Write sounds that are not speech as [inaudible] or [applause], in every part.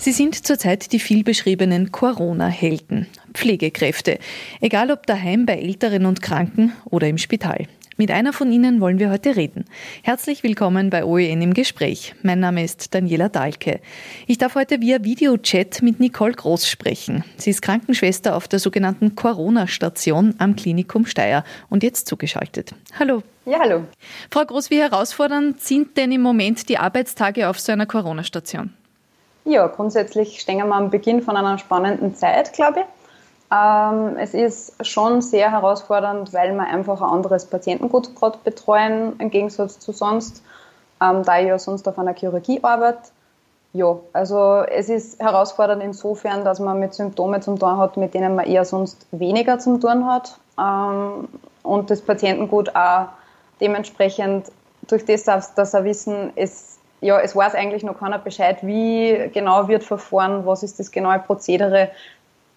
Sie sind zurzeit die vielbeschriebenen Corona-Helden, Pflegekräfte, egal ob daheim bei Älteren und Kranken oder im Spital. Mit einer von Ihnen wollen wir heute reden. Herzlich willkommen bei OEN im Gespräch. Mein Name ist Daniela Dahlke. Ich darf heute via Videochat mit Nicole Groß sprechen. Sie ist Krankenschwester auf der sogenannten Corona-Station am Klinikum Steyr und jetzt zugeschaltet. Hallo. Ja, hallo. Frau Groß, wie herausfordernd sind denn im Moment die Arbeitstage auf so einer Corona-Station? Ja, grundsätzlich stehen wir am Beginn von einer spannenden Zeit, glaube ich. Ähm, es ist schon sehr herausfordernd, weil wir einfach ein anderes Patientengut gerade betreuen, im Gegensatz zu sonst, ähm, da ich ja sonst auf einer Chirurgie arbeite. Ja, also es ist herausfordernd insofern, dass man mit Symptomen zum tun hat, mit denen man eher sonst weniger zum tun hat. Ähm, und das Patientengut auch dementsprechend durch das, dass er wissen, es, ja, es weiß eigentlich noch keiner Bescheid, wie genau wird verfahren, was ist das genaue Prozedere,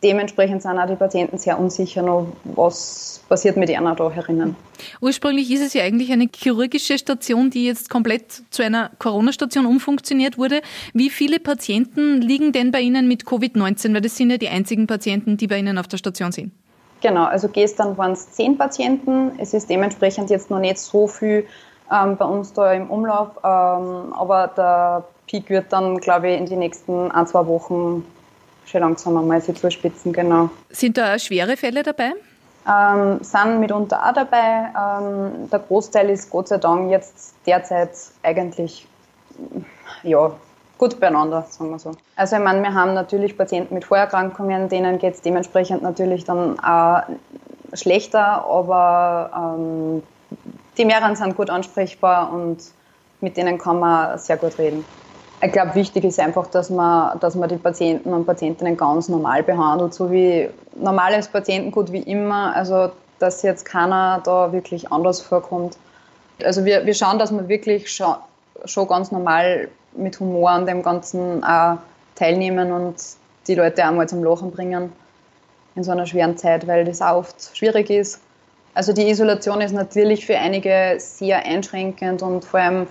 dementsprechend sind auch die Patienten sehr unsicher noch, was passiert mit ihnen da herinnen. Ursprünglich ist es ja eigentlich eine chirurgische Station, die jetzt komplett zu einer Corona-Station umfunktioniert wurde. Wie viele Patienten liegen denn bei Ihnen mit Covid-19? Weil das sind ja die einzigen Patienten, die bei Ihnen auf der Station sind. Genau, also gestern waren es zehn Patienten. Es ist dementsprechend jetzt noch nicht so viel ähm, bei uns da im Umlauf, ähm, aber der Peak wird dann, glaube ich, in den nächsten ein, zwei Wochen schon langsam einmal sich zuspitzen, genau. Sind da schwere Fälle dabei? Ähm, sind mitunter auch dabei. Ähm, der Großteil ist Gott sei Dank jetzt derzeit eigentlich ja, gut beieinander, sagen wir so. Also ich meine, wir haben natürlich Patienten mit Vorerkrankungen, denen geht es dementsprechend natürlich dann auch schlechter, aber ähm, die mehreren sind gut ansprechbar und mit denen kann man sehr gut reden. Ich glaube, wichtig ist einfach, dass man, dass man die Patienten und Patientinnen ganz normal behandelt, so wie normales Patientengut wie immer. Also, dass jetzt keiner da wirklich anders vorkommt. Also, wir, wir schauen, dass wir wirklich schon, schon ganz normal mit Humor an dem Ganzen auch teilnehmen und die Leute auch mal zum Lachen bringen in so einer schweren Zeit, weil das auch oft schwierig ist. Also die Isolation ist natürlich für einige sehr einschränkend und vor allem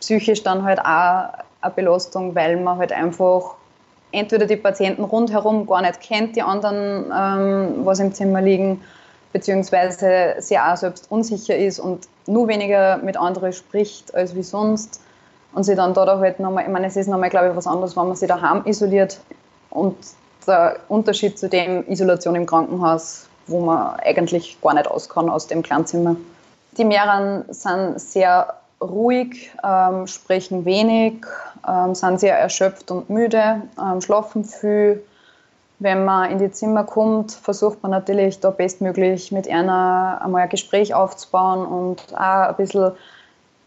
psychisch dann halt auch eine Belastung, weil man halt einfach entweder die Patienten rundherum gar nicht kennt, die anderen, ähm, was im Zimmer liegen, beziehungsweise sehr auch selbst unsicher ist und nur weniger mit anderen spricht als wie sonst und sie dann da halt nochmal, ich meine, es ist nochmal, glaube ich, was anderes, wenn man sich daheim isoliert und der Unterschied zu dem Isolation im Krankenhaus, wo man eigentlich gar nicht aus kann aus dem Kleinzimmer. Die mehreren sind sehr ruhig, ähm, sprechen wenig, ähm, sind sehr erschöpft und müde, ähm, schlafen viel. Wenn man in die Zimmer kommt, versucht man natürlich da bestmöglich mit einer einmal ein Gespräch aufzubauen und auch ein bisschen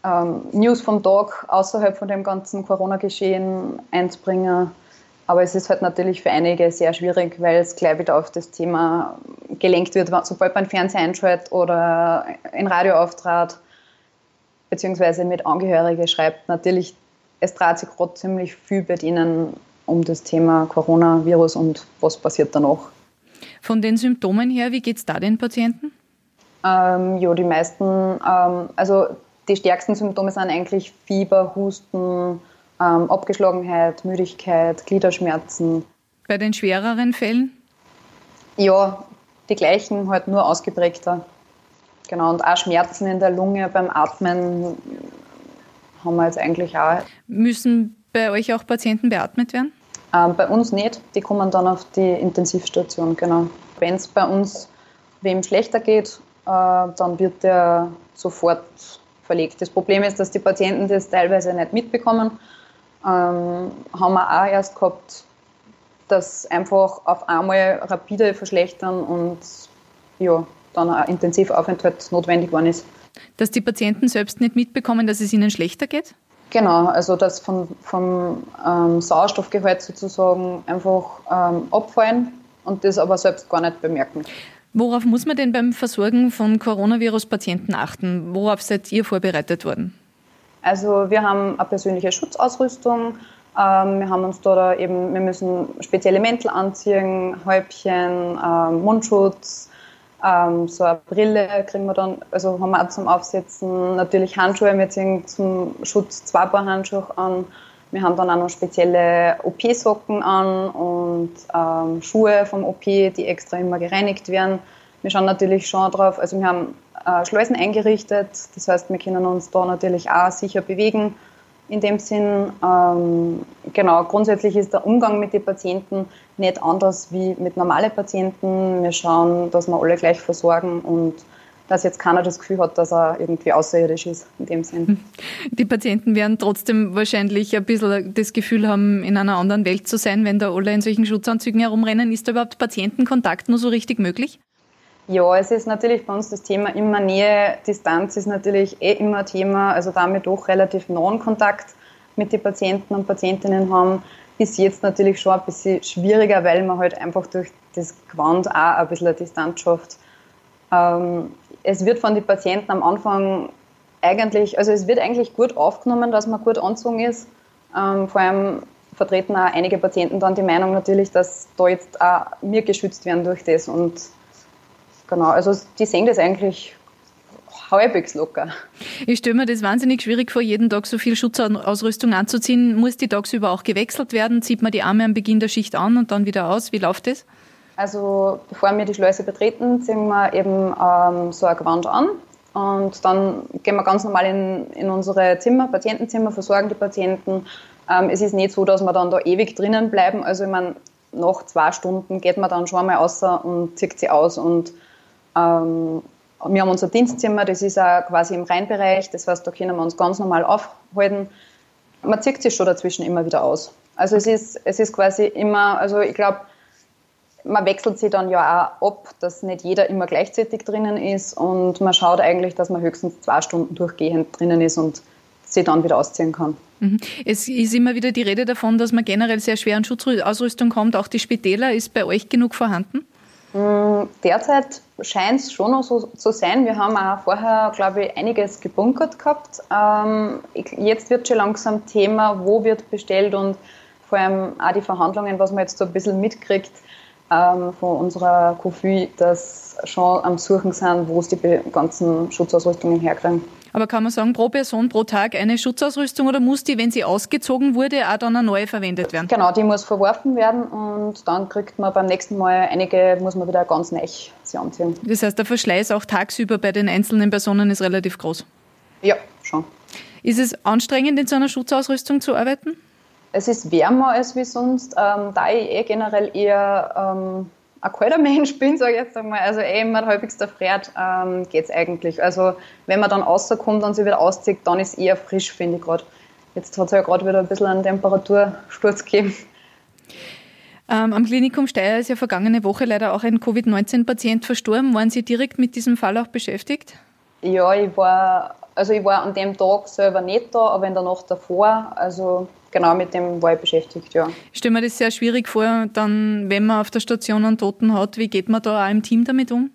ähm, News vom Tag außerhalb von dem ganzen Corona-Geschehen einzubringen. Aber es ist halt natürlich für einige sehr schwierig, weil es gleich wieder auf das Thema gelenkt wird, sobald man Fernseher einschaltet oder ein Radio auftrat beziehungsweise mit Angehörigen schreibt, natürlich, es dreht sich gerade ziemlich viel bei denen um das Thema Coronavirus und was passiert danach. Von den Symptomen her, wie geht es da den Patienten? Ähm, ja, die meisten, ähm, also die stärksten Symptome sind eigentlich Fieber, Husten, ähm, Abgeschlagenheit, Müdigkeit, Gliederschmerzen. Bei den schwereren Fällen? Ja, die gleichen, halt nur ausgeprägter. Genau, und auch Schmerzen in der Lunge beim Atmen haben wir jetzt eigentlich auch. Müssen bei euch auch Patienten beatmet werden? Ähm, bei uns nicht. Die kommen dann auf die Intensivstation, genau. Wenn es bei uns wem schlechter geht, äh, dann wird der sofort verlegt. Das Problem ist, dass die Patienten das teilweise nicht mitbekommen. Ähm, haben wir auch erst gehabt, dass einfach auf einmal rapide verschlechtern und ja, dann ein Intensivaufenthalt notwendig geworden ist. Dass die Patienten selbst nicht mitbekommen, dass es ihnen schlechter geht? Genau, also dass von, vom ähm, Sauerstoffgehalt sozusagen einfach ähm, abfallen und das aber selbst gar nicht bemerken. Worauf muss man denn beim Versorgen von Coronavirus-Patienten achten? Worauf seid ihr vorbereitet worden? Also wir haben eine persönliche Schutzausrüstung. Ähm, wir haben uns da, eben, wir müssen spezielle Mäntel anziehen, Häubchen, ähm, Mundschutz, ähm, so eine Brille kriegen wir dann, also haben wir auch zum Aufsetzen. Natürlich Handschuhe, wir ziehen zum Schutz zwei Paar Handschuhe an. Wir haben dann auch noch spezielle OP-Socken an und ähm, Schuhe vom OP, die extra immer gereinigt werden. Wir schauen natürlich schon drauf, also wir haben äh, Schleusen eingerichtet, das heißt, wir können uns da natürlich auch sicher bewegen in dem Sinn. Ähm, genau, grundsätzlich ist der Umgang mit den Patienten nicht anders wie mit normalen Patienten. Wir schauen, dass wir alle gleich versorgen und dass jetzt keiner das Gefühl hat, dass er irgendwie außerirdisch ist, in dem Sinn. Die Patienten werden trotzdem wahrscheinlich ein bisschen das Gefühl haben, in einer anderen Welt zu sein, wenn da alle in solchen Schutzanzügen herumrennen. Ist da überhaupt Patientenkontakt nur so richtig möglich? Ja, es ist natürlich bei uns das Thema immer Nähe, Distanz ist natürlich eh immer Thema, also damit doch relativ nahen Kontakt mit den Patienten und Patientinnen haben, ist jetzt natürlich schon ein bisschen schwieriger, weil man halt einfach durch das Gewand auch ein bisschen Distanz schafft. Ähm, es wird von den Patienten am Anfang eigentlich, also es wird eigentlich gut aufgenommen, dass man gut angezogen ist. Ähm, vor allem vertreten auch einige Patienten dann die Meinung natürlich, dass da jetzt auch wir geschützt werden durch das und genau, also die sehen das eigentlich halbwegs locker. Ich stelle mir das wahnsinnig schwierig vor, jeden Tag so viel Schutzausrüstung anzuziehen. Muss die tagsüber auch gewechselt werden? Zieht man die Arme am Beginn der Schicht an und dann wieder aus? Wie läuft das? Also bevor wir die Schleuse betreten, ziehen wir eben ähm, so ein Gewand an und dann gehen wir ganz normal in, in unsere Zimmer, Patientenzimmer, versorgen die Patienten. Ähm, es ist nicht so, dass wir dann da ewig drinnen bleiben. Also ich meine, nach zwei Stunden geht man dann schon mal raus und zieht sie aus und ähm, wir haben unser Dienstzimmer, das ist auch quasi im Rheinbereich, das heißt, da können wir uns ganz normal aufhalten. Man zieht sich schon dazwischen immer wieder aus. Also es ist, es ist quasi immer, also ich glaube, man wechselt sich dann ja auch ab, dass nicht jeder immer gleichzeitig drinnen ist und man schaut eigentlich, dass man höchstens zwei Stunden durchgehend drinnen ist und sich dann wieder ausziehen kann. Mhm. Es ist immer wieder die Rede davon, dass man generell sehr schwer an Schutzausrüstung kommt. Auch die Spitäler, ist bei euch genug vorhanden? Mm, derzeit scheint es schon noch so zu sein. Wir haben auch vorher, glaube ich, einiges gebunkert gehabt. Ähm, jetzt wird schon langsam Thema, wo wird bestellt und vor allem auch die Verhandlungen, was man jetzt so ein bisschen mitkriegt ähm, von unserer KOFÜ, dass schon am Suchen sind, wo es die ganzen Schutzausrüstungen herkriegen. Aber kann man sagen, pro Person pro Tag eine Schutzausrüstung oder muss die, wenn sie ausgezogen wurde, auch dann eine neue verwendet werden? Genau, die muss verworfen werden und dann kriegt man beim nächsten Mal einige, muss man wieder ganz neu sie anziehen. Das heißt, der Verschleiß auch tagsüber bei den einzelnen Personen ist relativ groß? Ja, schon. Ist es anstrengend, in so einer Schutzausrüstung zu arbeiten? Es ist wärmer als wie sonst, ähm, da ich eh generell eher ähm, ein kalter [laughs] Mensch bin, sage ich jetzt einmal, also eh immer halbwegs der Friert, ähm, geht es eigentlich. Also wenn man dann rauskommt und sich wieder auszieht, dann ist es eher frisch, finde ich gerade. Jetzt hat es ja gerade wieder ein bisschen einen Temperatursturz [laughs] gegeben. Ähm, am Klinikum Steyr ist ja vergangene Woche leider auch ein Covid-19-Patient verstorben. Waren Sie direkt mit diesem Fall auch beschäftigt? Ja, ich war, also ich war an dem Tag selber nicht da, aber in der Nacht davor. Also genau mit dem war ich beschäftigt, ja. Ich stelle mir das sehr schwierig vor, dann, wenn man auf der Station einen Toten hat, wie geht man da auch im Team damit um?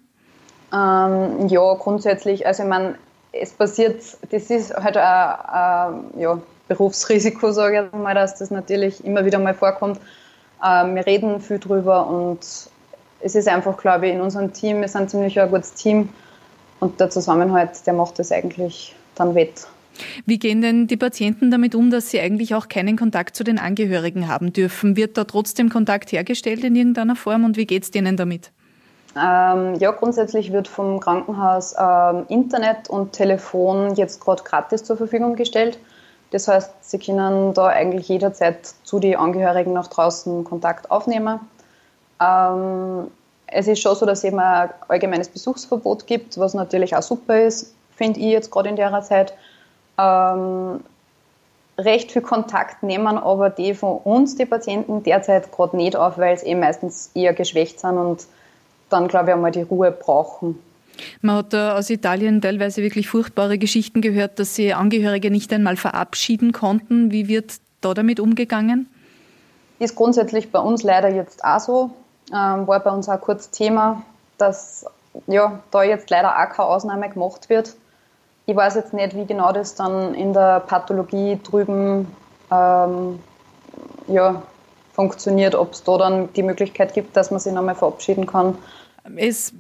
Ähm, ja, grundsätzlich, also ich meine, es passiert, das ist halt ein, ein ja, Berufsrisiko, sage ich mal, dass das natürlich immer wieder mal vorkommt. Ähm, wir reden viel drüber und es ist einfach, glaube ich, in unserem Team, wir sind ziemlich ein gutes Team und der Zusammenhalt, der macht das eigentlich dann wett. Wie gehen denn die Patienten damit um, dass sie eigentlich auch keinen Kontakt zu den Angehörigen haben dürfen? Wird da trotzdem Kontakt hergestellt in irgendeiner Form und wie geht es denen damit? Ähm, ja, grundsätzlich wird vom Krankenhaus ähm, Internet und Telefon jetzt gerade gratis zur Verfügung gestellt. Das heißt, sie können da eigentlich jederzeit zu den Angehörigen nach draußen Kontakt aufnehmen. Ähm, es ist schon so, dass es eben ein allgemeines Besuchsverbot gibt, was natürlich auch super ist, finde ich jetzt gerade in der Zeit ähm, recht viel Kontakt nehmen aber die von uns, die Patienten, derzeit gerade nicht auf, weil sie eben meistens eher geschwächt sind und dann, glaube ich, einmal die Ruhe brauchen. Man hat da aus Italien teilweise wirklich furchtbare Geschichten gehört, dass sie Angehörige nicht einmal verabschieden konnten. Wie wird da damit umgegangen? Ist grundsätzlich bei uns leider jetzt auch so. Ähm, war bei uns auch kurz Thema, dass ja, da jetzt leider auch keine Ausnahme gemacht wird. Ich weiß jetzt nicht, wie genau das dann in der Pathologie drüben ähm, ja, funktioniert, ob es da dann die Möglichkeit gibt, dass man sich nochmal verabschieden kann. Es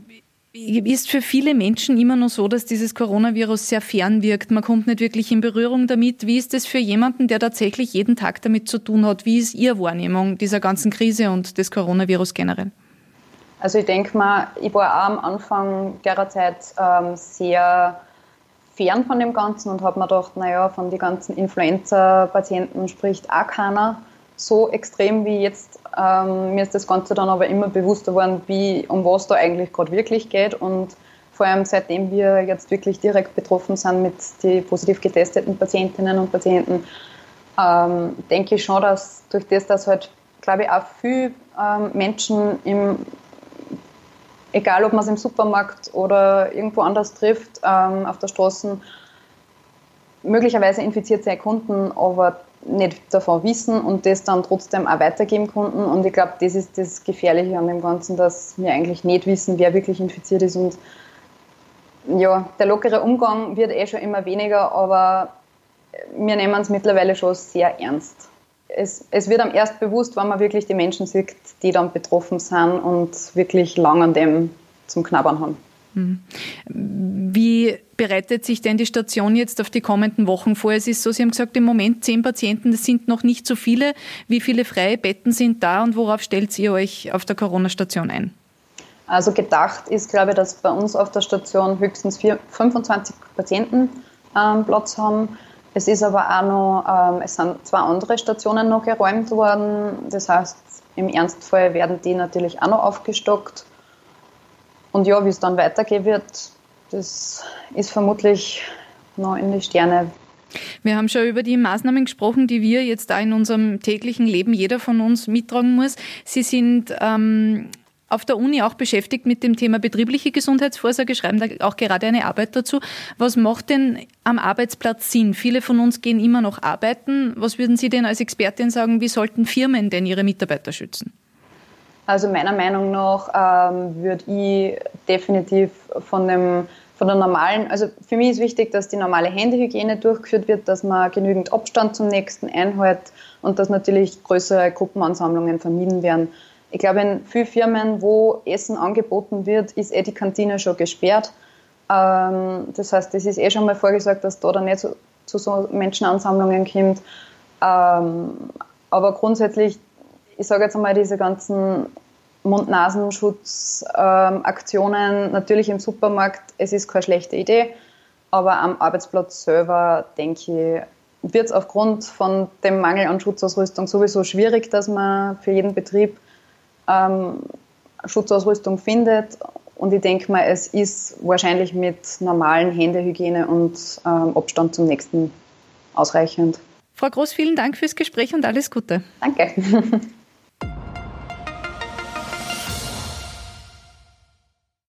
ist für viele Menschen immer noch so, dass dieses Coronavirus sehr fern wirkt. Man kommt nicht wirklich in Berührung damit. Wie ist es für jemanden, der tatsächlich jeden Tag damit zu tun hat? Wie ist Ihre Wahrnehmung dieser ganzen Krise und des Coronavirus generell? Also ich denke mal, ich war auch am Anfang derer Zeit ähm, sehr fern von dem Ganzen und habe mir gedacht, naja, von den ganzen Influenza-Patienten spricht auch keiner so extrem wie jetzt. Ähm, mir ist das Ganze dann aber immer bewusster geworden, wie, um was da eigentlich gerade wirklich geht und vor allem seitdem wir jetzt wirklich direkt betroffen sind mit den positiv getesteten Patientinnen und Patienten, ähm, denke ich schon, dass durch das, dass halt, glaube ich, auch viele ähm, Menschen im egal ob man es im Supermarkt oder irgendwo anders trifft, ähm, auf der Straße, möglicherweise infiziert sein Kunden, aber nicht davon wissen und das dann trotzdem auch weitergeben konnten. Und ich glaube, das ist das Gefährliche an dem Ganzen, dass wir eigentlich nicht wissen, wer wirklich infiziert ist. Und ja, der lockere Umgang wird eh schon immer weniger, aber wir nehmen es mittlerweile schon sehr ernst es, es wird am erst bewusst, wenn man wirklich die Menschen sieht, die dann betroffen sind und wirklich lang an dem zum Knabbern haben. Hm. Wie bereitet sich denn die Station jetzt auf die kommenden Wochen vor? Es ist so, Sie haben gesagt, im Moment zehn Patienten, das sind noch nicht so viele. Wie viele freie Betten sind da und worauf stellt ihr euch auf der Corona-Station ein? Also gedacht ist, glaube ich, dass bei uns auf der Station höchstens vier, 25 Patienten ähm, Platz haben. Es ist aber auch noch, ähm, es sind zwei andere Stationen noch geräumt worden. Das heißt, im Ernstfall werden die natürlich auch noch aufgestockt. Und ja, wie es dann weitergehen wird, das ist vermutlich noch in die Sterne. Wir haben schon über die Maßnahmen gesprochen, die wir jetzt da in unserem täglichen Leben jeder von uns mittragen muss. Sie sind ähm, auf der Uni auch beschäftigt mit dem Thema betriebliche Gesundheitsvorsorge, schreiben da auch gerade eine Arbeit dazu. Was macht denn am Arbeitsplatz Sinn? Viele von uns gehen immer noch arbeiten. Was würden Sie denn als Expertin sagen, wie sollten Firmen denn ihre Mitarbeiter schützen? Also meiner Meinung nach ähm, würde ich definitiv von dem von der normalen, also für mich ist wichtig, dass die normale Händehygiene durchgeführt wird, dass man genügend Abstand zum nächsten einhält und dass natürlich größere Gruppenansammlungen vermieden werden. Ich glaube, in vielen Firmen, wo Essen angeboten wird, ist eh die Kantine schon gesperrt. Ähm, das heißt, es ist eh schon mal vorgesagt, dass da dann nicht zu, zu so Menschenansammlungen kommt. Ähm, aber grundsätzlich, ich sage jetzt einmal, diese ganzen Mund-Nasenschutz-Aktionen, ähm, natürlich im Supermarkt, es ist keine schlechte Idee, aber am Arbeitsplatz selber, denke ich, wird es aufgrund von dem Mangel an Schutzausrüstung sowieso schwierig, dass man für jeden Betrieb ähm, Schutzausrüstung findet. Und ich denke mal, es ist wahrscheinlich mit normalen Händehygiene und ähm, Abstand zum nächsten ausreichend. Frau Groß, vielen Dank fürs Gespräch und alles Gute. Danke. [laughs]